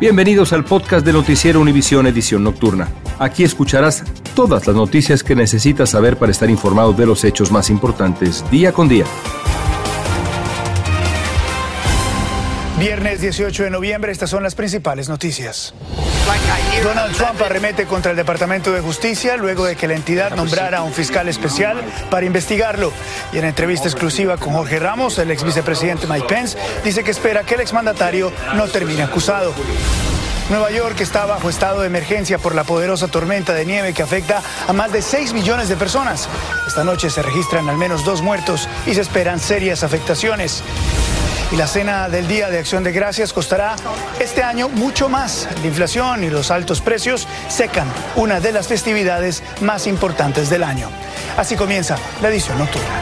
Bienvenidos al podcast de Noticiero Univisión Edición Nocturna. Aquí escucharás todas las noticias que necesitas saber para estar informado de los hechos más importantes día con día. Viernes 18 de noviembre, estas son las principales noticias. Donald Trump arremete contra el Departamento de Justicia luego de que la entidad nombrara a un fiscal especial para investigarlo. Y en entrevista exclusiva con Jorge Ramos, el ex vicepresidente Mike Pence dice que espera que el exmandatario no termine acusado. Nueva York está bajo estado de emergencia por la poderosa tormenta de nieve que afecta a más de 6 millones de personas. Esta noche se registran al menos dos muertos y se esperan serias afectaciones. Y la cena del Día de Acción de Gracias costará este año mucho más. La inflación y los altos precios secan una de las festividades más importantes del año. Así comienza la edición nocturna.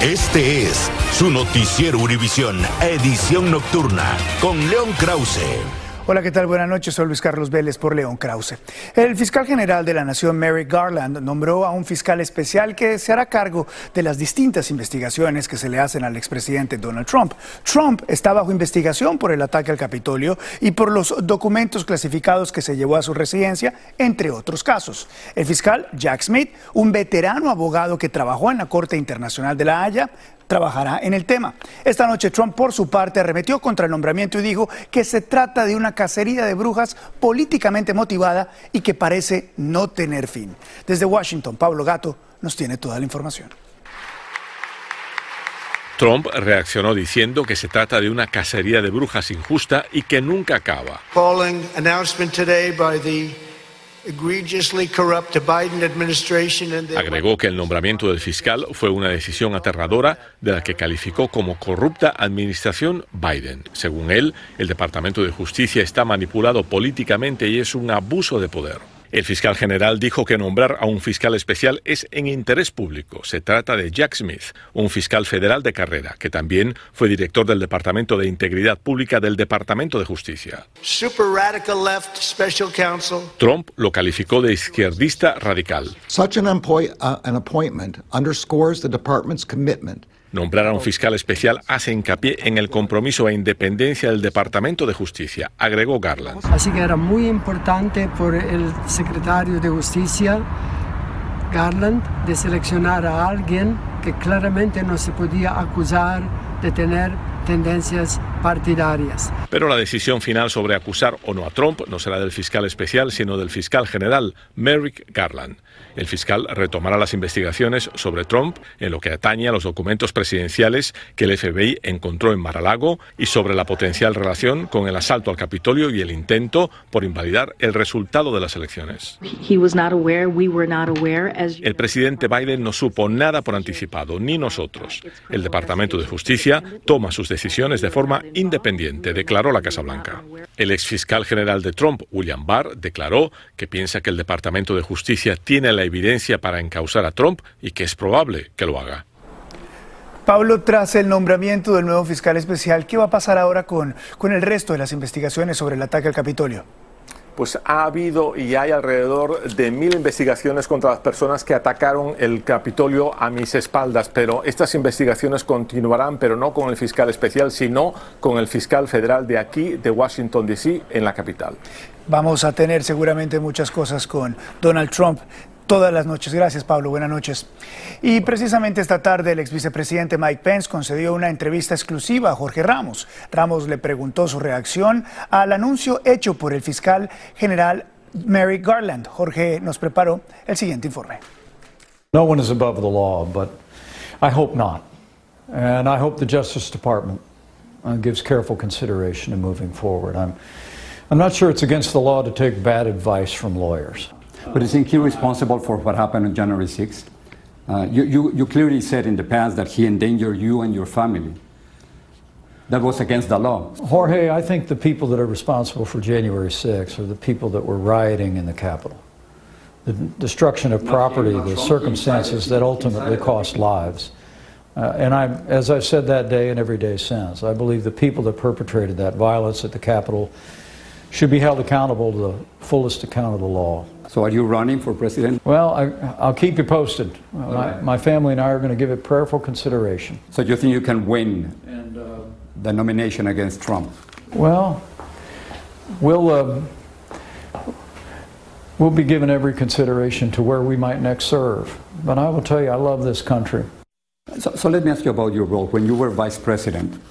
Este es su noticiero Univisión, edición nocturna, con León Krause. Hola, ¿qué tal? Buenas noches. Soy Luis Carlos Vélez por León Krause. El fiscal general de la Nación, Merrick Garland, nombró a un fiscal especial que se hará cargo de las distintas investigaciones que se le hacen al expresidente Donald Trump. Trump está bajo investigación por el ataque al Capitolio y por los documentos clasificados que se llevó a su residencia, entre otros casos. El fiscal Jack Smith, un veterano abogado que trabajó en la Corte Internacional de La Haya, trabajará en el tema. Esta noche Trump, por su parte, arremetió contra el nombramiento y dijo que se trata de una cacería de brujas políticamente motivada y que parece no tener fin. Desde Washington, Pablo Gato nos tiene toda la información. Trump reaccionó diciendo que se trata de una cacería de brujas injusta y que nunca acaba. Agregó que el nombramiento del fiscal fue una decisión aterradora de la que calificó como corrupta administración Biden. Según él, el Departamento de Justicia está manipulado políticamente y es un abuso de poder. El fiscal general dijo que nombrar a un fiscal especial es en interés público. Se trata de Jack Smith, un fiscal federal de carrera, que también fue director del Departamento de Integridad Pública del Departamento de Justicia. Trump lo calificó de izquierdista radical. Such an, uh, an appointment underscores the department's commitment Nombrar a un fiscal especial hace hincapié en el compromiso e independencia del Departamento de Justicia, agregó Garland. Así que era muy importante por el secretario de Justicia, Garland, de seleccionar a alguien que claramente no se podía acusar de tener tendencias partidarias. Pero la decisión final sobre acusar o no a Trump no será del fiscal especial, sino del fiscal general, Merrick Garland. El fiscal retomará las investigaciones sobre Trump en lo que atañe a los documentos presidenciales que el FBI encontró en Mar-a-Lago y sobre la potencial relación con el asalto al Capitolio y el intento por invalidar el resultado de las elecciones. El presidente Biden no supo nada por anticipado, ni nosotros. El Departamento de Justicia toma sus decisiones de forma independiente, declaró la Casa Blanca. El ex fiscal general de Trump, William Barr, declaró que piensa que el Departamento de Justicia tiene la evidencia para encausar a Trump y que es probable que lo haga. Pablo, tras el nombramiento del nuevo fiscal especial, ¿qué va a pasar ahora con, con el resto de las investigaciones sobre el ataque al Capitolio? Pues ha habido y hay alrededor de mil investigaciones contra las personas que atacaron el Capitolio a mis espaldas, pero estas investigaciones continuarán, pero no con el fiscal especial, sino con el fiscal federal de aquí, de Washington, D.C., en la capital. Vamos a tener seguramente muchas cosas con Donald Trump todas las noches. Gracias, Pablo. Buenas noches. Y precisamente esta tarde el ex vicepresidente Mike Pence concedió una entrevista exclusiva a Jorge Ramos. Ramos le preguntó su reacción al anuncio hecho por el fiscal general Mary Garland. Jorge nos preparó el siguiente informe. No one is above the law, but I hope not. And I hope the Justice Department uh, gives careful consideration to moving forward. I'm, I'm not sure it's against the law to take bad advice from lawyers. But isn't he responsible for what happened on January 6th? Uh, you, you, you clearly said in the past that he endangered you and your family. that was against the law. Jorge, I think the people that are responsible for January 6th are the people that were rioting in the Capitol. The destruction of property, the circumstances that ultimately cost lives. Uh, and I, as I've said that day and every day since, I believe the people that perpetrated that violence at the Capitol should be held accountable to the fullest account of the law. So are you running for president? Well, I, I'll keep you posted. My, my family and I are going to give it prayerful consideration. So do you think you can win And, uh, the nomination against Trump? well, we'll, uh, we'll be given every consideration to where we might next serve. But I will tell you, I love this country. So, so let me ask you about your role. When you were vice president,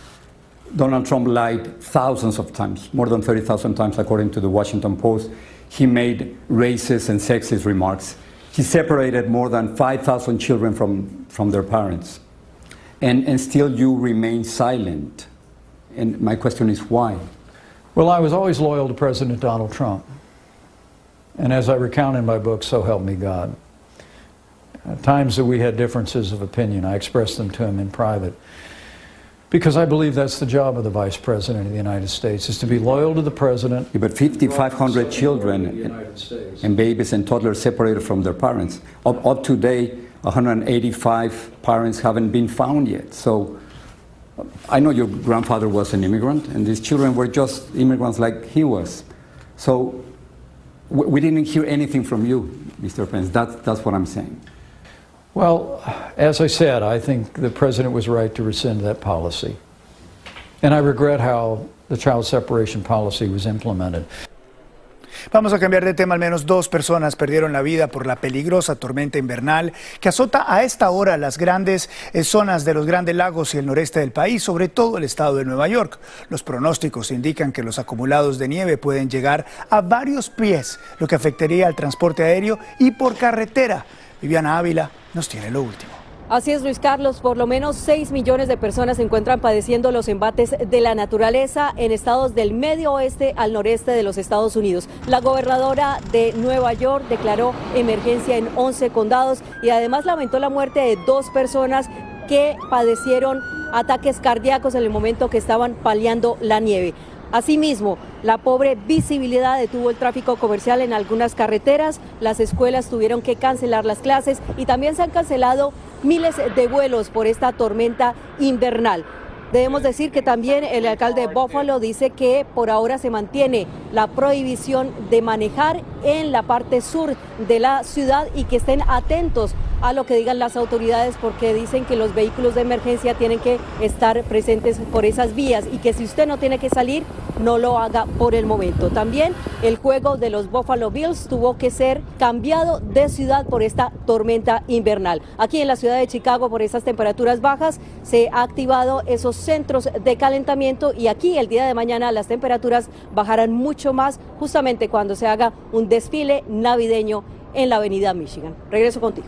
Donald Trump lied thousands of times, more than 30,000 times, according to the Washington Post. He made racist and sexist remarks. He separated more than 5,000 children from, from their parents. And, and still you remain silent. And my question is why? Well, I was always loyal to President Donald Trump. And as I recount in my book, So Help Me God. At times that we had differences of opinion, I expressed them to him in private. Because I believe that's the job of the Vice President of the United States, is to be loyal to the President. Yeah, But 5,500 the children States. and babies and toddlers separated from their parents. Up, up to date, 185 parents haven't been found yet. So I know your grandfather was an immigrant, and these children were just immigrants like he was. So we, we didn't hear anything from you, Mr. Pence. That, that's what I'm saying. Well, as I said, I think the President was right to rescind that policy. And I regret how the child separation policy was implemented. Vamos a cambiar de tema. Al menos dos personas perdieron la vida por la peligrosa tormenta invernal que azota a esta hora las grandes eh, zonas de los grandes lagos y el noreste del país, sobre todo el estado de Nueva York. Los pronósticos indican que los acumulados de nieve pueden llegar a varios pies, lo que afectaría al transporte aéreo y por carretera. Viviana Ávila nos tiene lo último. Así es, Luis Carlos. Por lo menos 6 millones de personas se encuentran padeciendo los embates de la naturaleza en estados del medio oeste al noreste de los Estados Unidos. La gobernadora de Nueva York declaró emergencia en 11 condados y además lamentó la muerte de dos personas que padecieron ataques cardíacos en el momento que estaban paliando la nieve. Asimismo, la pobre visibilidad detuvo el tráfico comercial en algunas carreteras, las escuelas tuvieron que cancelar las clases y también se han cancelado miles de vuelos por esta tormenta invernal. Debemos decir que también el alcalde de Buffalo dice que por ahora se mantiene la prohibición de manejar en la parte sur de la ciudad y que estén atentos a lo que digan las autoridades porque dicen que los vehículos de emergencia tienen que estar presentes por esas vías y que si usted no tiene que salir, no lo haga por el momento. También el juego de los Buffalo Bills tuvo que ser cambiado de ciudad por esta tormenta invernal. Aquí en la ciudad de Chicago, por esas temperaturas bajas, se ha activado esos centros de calentamiento y aquí el día de mañana las temperaturas bajarán mucho más justamente cuando se haga un desfile navideño en la avenida Michigan. Regreso contigo.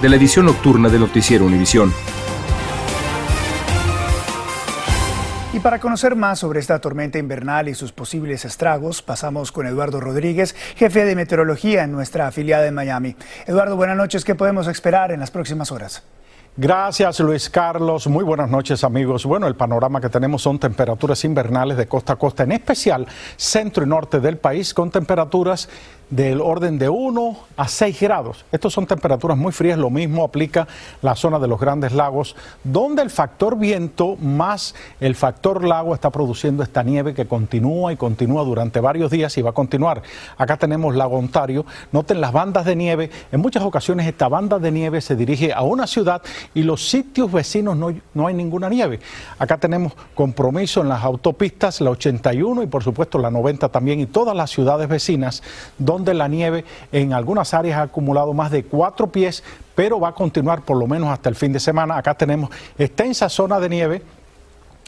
de la edición nocturna de Noticiero Univisión. Y para conocer más sobre esta tormenta invernal y sus posibles estragos, pasamos con Eduardo Rodríguez, jefe de meteorología en nuestra afiliada en Miami. Eduardo, buenas noches. ¿Qué podemos esperar en las próximas horas? Gracias Luis Carlos, muy buenas noches amigos. Bueno, el panorama que tenemos son temperaturas invernales de costa a costa, en especial centro y norte del país, con temperaturas del orden de 1 a 6 grados. Estas son temperaturas muy frías, lo mismo aplica la zona de los grandes lagos, donde el factor viento más el factor lago está produciendo esta nieve que continúa y continúa durante varios días y va a continuar. Acá tenemos Lago Ontario, noten las bandas de nieve, en muchas ocasiones esta banda de nieve se dirige a una ciudad y los sitios vecinos no, no hay ninguna nieve. Acá tenemos compromiso en las autopistas, la 81 y por supuesto la 90 también y todas las ciudades vecinas, donde donde la nieve en algunas áreas ha acumulado más de cuatro pies, pero va a continuar por lo menos hasta el fin de semana. Acá tenemos extensa zona de nieve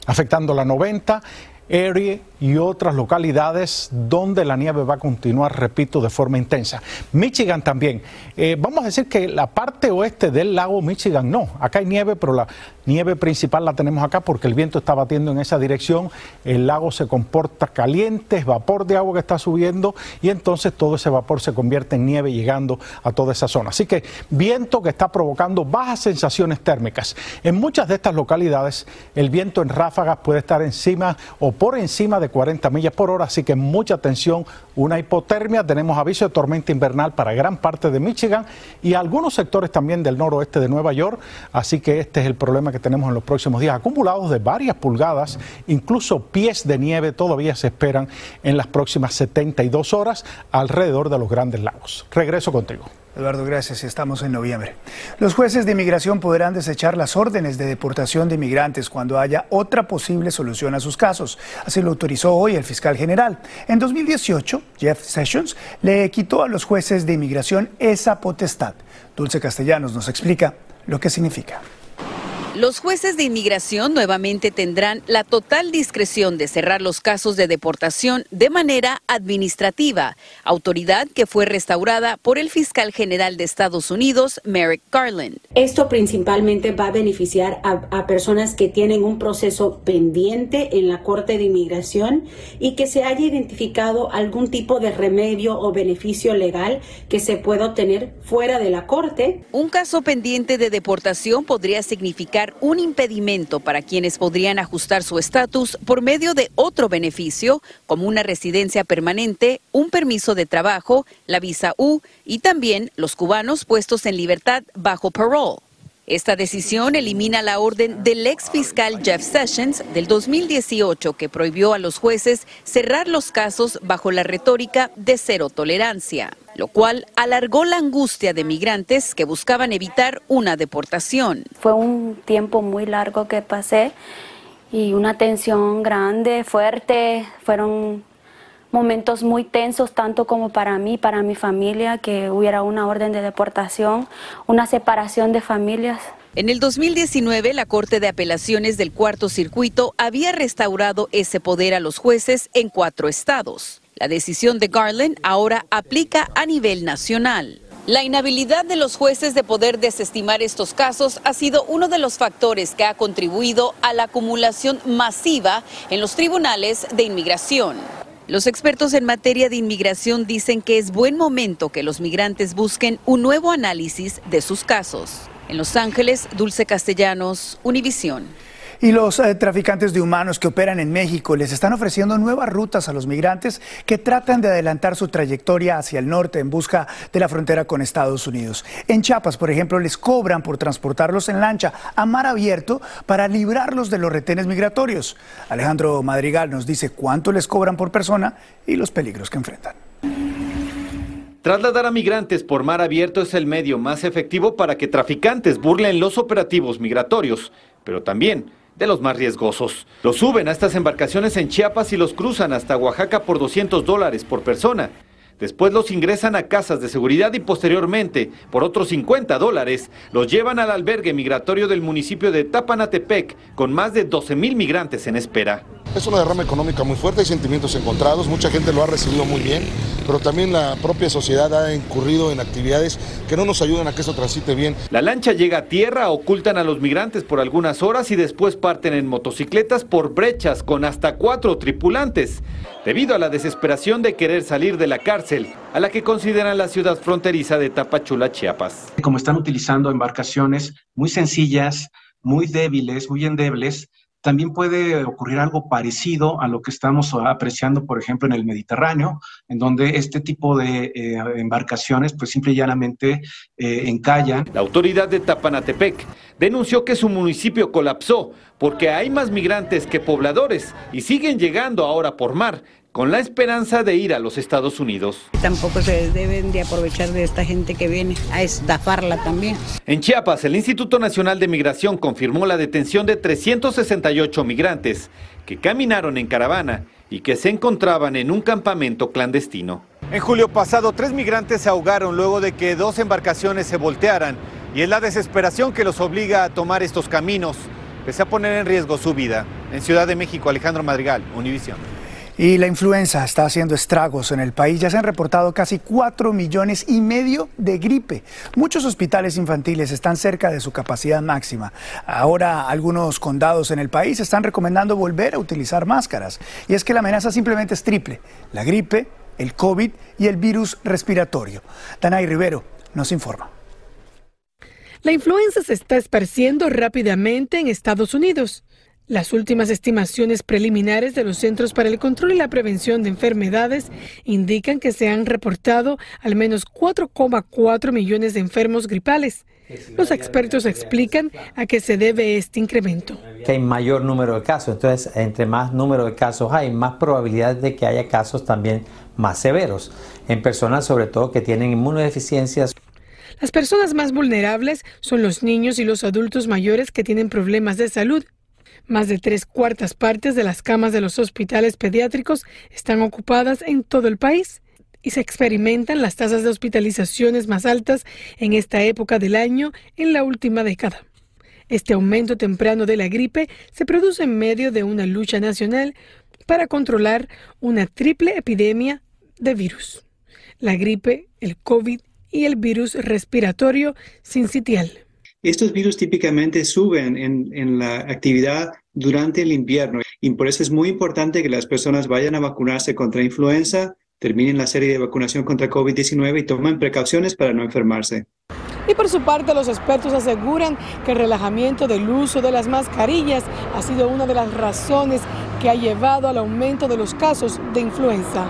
afectando la 90, Erie, y otras localidades donde la nieve va a continuar, repito, de forma intensa. Michigan también. Eh, vamos a decir que la parte oeste del lago Michigan no. Acá hay nieve, pero la nieve principal la tenemos acá porque el viento está batiendo en esa dirección. El lago se comporta caliente, es vapor de agua que está subiendo y entonces todo ese vapor se convierte en nieve llegando a toda esa zona. Así que viento que está provocando bajas sensaciones térmicas. En muchas de estas localidades el viento en ráfagas puede estar encima o por encima de 40 millas por hora, así que mucha atención, una hipotermia, tenemos aviso de tormenta invernal para gran parte de Michigan y algunos sectores también del noroeste de Nueva York, así que este es el problema que tenemos en los próximos días, acumulados de varias pulgadas, incluso pies de nieve todavía se esperan en las próximas 72 horas alrededor de los grandes lagos. Regreso contigo. Eduardo, gracias. Estamos en noviembre. Los jueces de inmigración podrán desechar las órdenes de deportación de inmigrantes cuando haya otra posible solución a sus casos. Así lo autorizó hoy el fiscal general. En 2018, Jeff Sessions le quitó a los jueces de inmigración esa potestad. Dulce Castellanos nos explica lo que significa. Los jueces de inmigración nuevamente tendrán la total discreción de cerrar los casos de deportación de manera administrativa, autoridad que fue restaurada por el fiscal general de Estados Unidos, Merrick Garland. Esto principalmente va a beneficiar a, personas que tienen un proceso pendiente en la Corte de Inmigración y que se haya identificado algún tipo de remedio o beneficio legal que se pueda obtener fuera de la Corte. Un caso pendiente de deportación podría significar un impedimento para quienes podrían ajustar su estatus por medio de otro beneficio, como una residencia permanente, un permiso de trabajo, la visa U y también los cubanos puestos en libertad bajo parole. Esta decisión elimina la orden del ex fiscal Jeff Sessions del 2018 que prohibió a los jueces cerrar los casos bajo la retórica de cero tolerancia, lo cual alargó la angustia de migrantes que buscaban evitar una deportación. Fue un tiempo muy largo que pasé y una tensión grande, fuerte, fueron momentos muy tensos, tanto como para mí, para mi familia, que hubiera una orden de deportación, una separación de familias. En el 2019, la Corte de Apelaciones del Cuarto Circuito había restaurado ese poder a los jueces en cuatro estados. La decisión de Garland ahora aplica a nivel nacional. La inhabilidad de los jueces de poder desestimar estos casos ha sido uno de los factores que ha contribuido a la acumulación masiva en los tribunales de inmigración. Los expertos en materia de inmigración dicen que es buen momento que los migrantes busquen un nuevo análisis de sus casos. En Los Ángeles, Dulce Castellanos, Univisión. Y los eh, traficantes de humanos que operan en México les están ofreciendo nuevas rutas a los migrantes que tratan de adelantar su trayectoria hacia el norte en busca de la frontera con Estados Unidos. En Chiapas, por ejemplo, les cobran por transportarlos en lancha a mar abierto para librarlos de los retenes migratorios. Alejandro Madrigal nos dice cuánto les cobran por persona y los peligros que enfrentan. Trasladar a migrantes por mar abierto es el medio más efectivo para que traficantes burlen los operativos migratorios, pero también de los más riesgosos. Los suben a estas embarcaciones en Chiapas y los cruzan hasta Oaxaca por 200 dólares por persona. Después los ingresan a casas de seguridad y posteriormente, por otros 50 dólares, los llevan al albergue migratorio del municipio de Tapanatepec, con más de 12 mil migrantes en espera. Es una derrama económica muy fuerte, hay sentimientos encontrados, mucha gente lo ha recibido muy bien, pero también la propia sociedad ha incurrido en actividades que no nos ayudan a que esto transite bien. La lancha llega a tierra, ocultan a los migrantes por algunas horas y después parten en motocicletas por brechas con hasta cuatro tripulantes, debido a la desesperación de querer salir de la cárcel, a la que consideran la ciudad fronteriza de Tapachula, Chiapas. Como están utilizando embarcaciones muy sencillas, muy débiles, muy endebles, también puede ocurrir algo parecido a lo que estamos apreciando, por ejemplo, en el Mediterráneo, en donde este tipo de eh, embarcaciones, pues simple y llanamente eh, encallan. La autoridad de Tapanatepec denunció que su municipio colapsó porque hay más migrantes que pobladores y siguen llegando ahora por mar con la esperanza de ir a los Estados Unidos. Tampoco se deben de aprovechar de esta gente que viene a estafarla también. En Chiapas, el Instituto Nacional de Migración confirmó la detención de 368 migrantes que caminaron en caravana y que se encontraban en un campamento clandestino. En julio pasado, tres migrantes se ahogaron luego de que dos embarcaciones se voltearan y es la desesperación que los obliga a tomar estos caminos, pese a poner en riesgo su vida. En Ciudad de México, Alejandro Madrigal, Univisión. Y la influenza está haciendo estragos en el país. Ya se han reportado casi 4 millones y medio de gripe. Muchos hospitales infantiles están cerca de su capacidad máxima. Ahora algunos condados en el país están recomendando volver a utilizar máscaras. Y es que la amenaza simplemente es triple. La gripe, el COVID y el virus respiratorio. Danay Rivero nos informa. La influenza se está esparciendo rápidamente en Estados Unidos. Las últimas estimaciones preliminares de los Centros para el Control y la Prevención de Enfermedades indican que se han reportado al menos 4,4 millones de enfermos gripales. Los expertos explican a qué se debe este incremento. Que hay mayor número de casos, entonces entre más número de casos hay, más probabilidad de que haya casos también más severos en personas sobre todo que tienen inmunodeficiencias. Las personas más vulnerables son los niños y los adultos mayores que tienen problemas de salud. Más de tres cuartas partes de las camas de los hospitales pediátricos están ocupadas en todo el país y se experimentan las tasas de hospitalizaciones más altas en esta época del año en la última década. Este aumento temprano de la gripe se produce en medio de una lucha nacional para controlar una triple epidemia de virus. La gripe, el COVID y el virus respiratorio sincitial. Estos virus típicamente suben en, la actividad durante el invierno y por eso es muy importante que las personas vayan a vacunarse contra influenza, terminen la serie de vacunación contra COVID-19 y tomen precauciones para no enfermarse. Y por su parte, los expertos aseguran que el relajamiento del uso de las mascarillas ha sido una de las razones que ha llevado al aumento de los casos de influenza.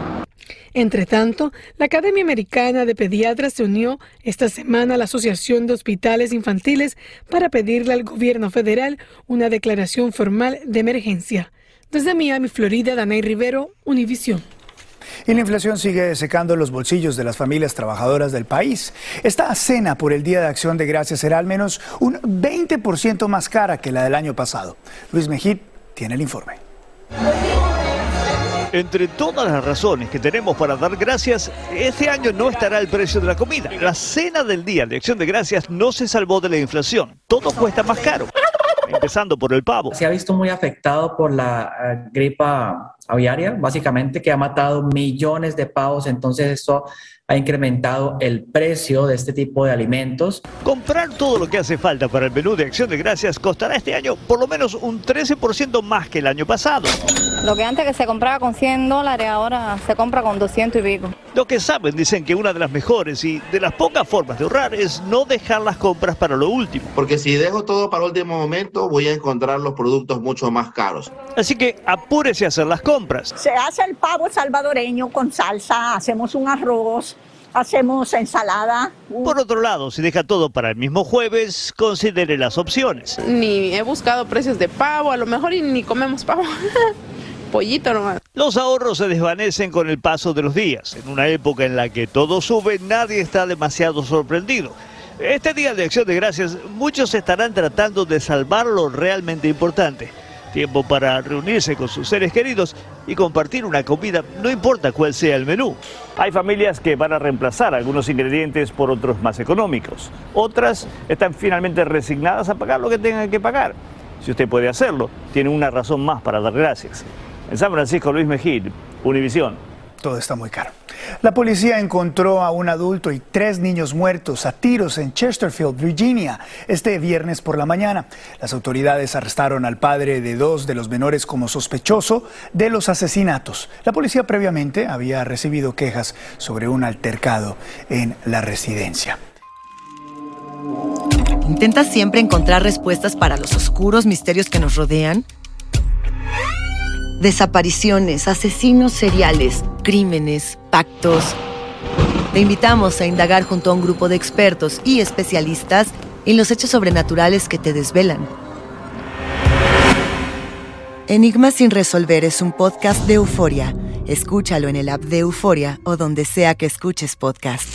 Entre tanto, la Academia Americana de Pediatras se unió esta semana a la Asociación de Hospitales Infantiles para pedirle al gobierno federal una declaración formal de emergencia. Desde Miami, Florida, Danay Rivero, Univisión. Y la inflación sigue secando los bolsillos de las familias trabajadoras del país. Esta cena por el Día de Acción de Gracias será al menos un 20% más cara que la del año pasado. Luis Mejid tiene el informe. Entre todas las razones que tenemos para dar gracias, este año no estará el precio de la comida. La cena del día de acción de gracias no se salvó de la inflación. Todo cuesta más caro, empezando por el pavo. Se ha visto muy afectado por la eh, gripa aviaria, básicamente que ha matado millones de pavos, entonces esto ha incrementado el precio de este tipo de alimentos. Comprar todo lo que hace falta para el menú de Acción de Gracias costará este año por lo menos un 13% más que el año pasado. Lo que antes que se compraba con 100 dólares, ahora se compra con 200 y pico. Lo que saben dicen que una de las mejores y de las pocas formas de ahorrar es no dejar las compras para lo último. Porque si dejo todo para el último momento, voy a encontrar los productos mucho más caros. Así que apúrese a hacer las compras. Se hace el pavo salvadoreño con salsa, hacemos un arroz, hacemos ensalada. Por otro lado, si deja todo para el mismo jueves, considere las opciones. Ni he buscado precios de pavo, a lo mejor ni comemos pavo. Pollito nomás. Los ahorros se desvanecen con el paso de los días. En una época en la que todo sube, nadie está demasiado sorprendido. Este día de acción de gracias, muchos estarán tratando de salvar lo realmente importante Tiempo para reunirse con sus seres queridos y compartir una comida, no importa cuál sea el menú. Hay familias que van a reemplazar algunos ingredientes por otros más económicos. Otras están finalmente resignadas a pagar lo que tengan que pagar. Si usted puede hacerlo, tiene una razón más para dar gracias. En San Francisco, Luis Mejid, Univisión. Todo está muy caro. La policía encontró a un adulto y tres niños muertos a tiros en Chesterfield, Virginia, este viernes por la mañana. Las autoridades arrestaron al padre de dos de los menores como sospechoso de los asesinatos. La policía previamente había recibido quejas sobre un altercado en la residencia. ¿Intentas siempre encontrar respuestas para los oscuros misterios que nos rodean? desapariciones, asesinos seriales, crímenes, pactos. Te invitamos a indagar junto a un grupo de expertos y especialistas en los hechos sobrenaturales que te desvelan. Enigma sin resolver es un podcast de euforia. Escúchalo en el app de Euforia o donde sea que escuches podcast.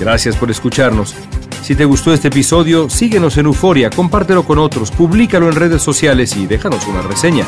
Gracias por escucharnos. Si te gustó este episodio, síguenos en Euforia, compártelo con otros, públicalo en redes sociales y déjanos una reseña.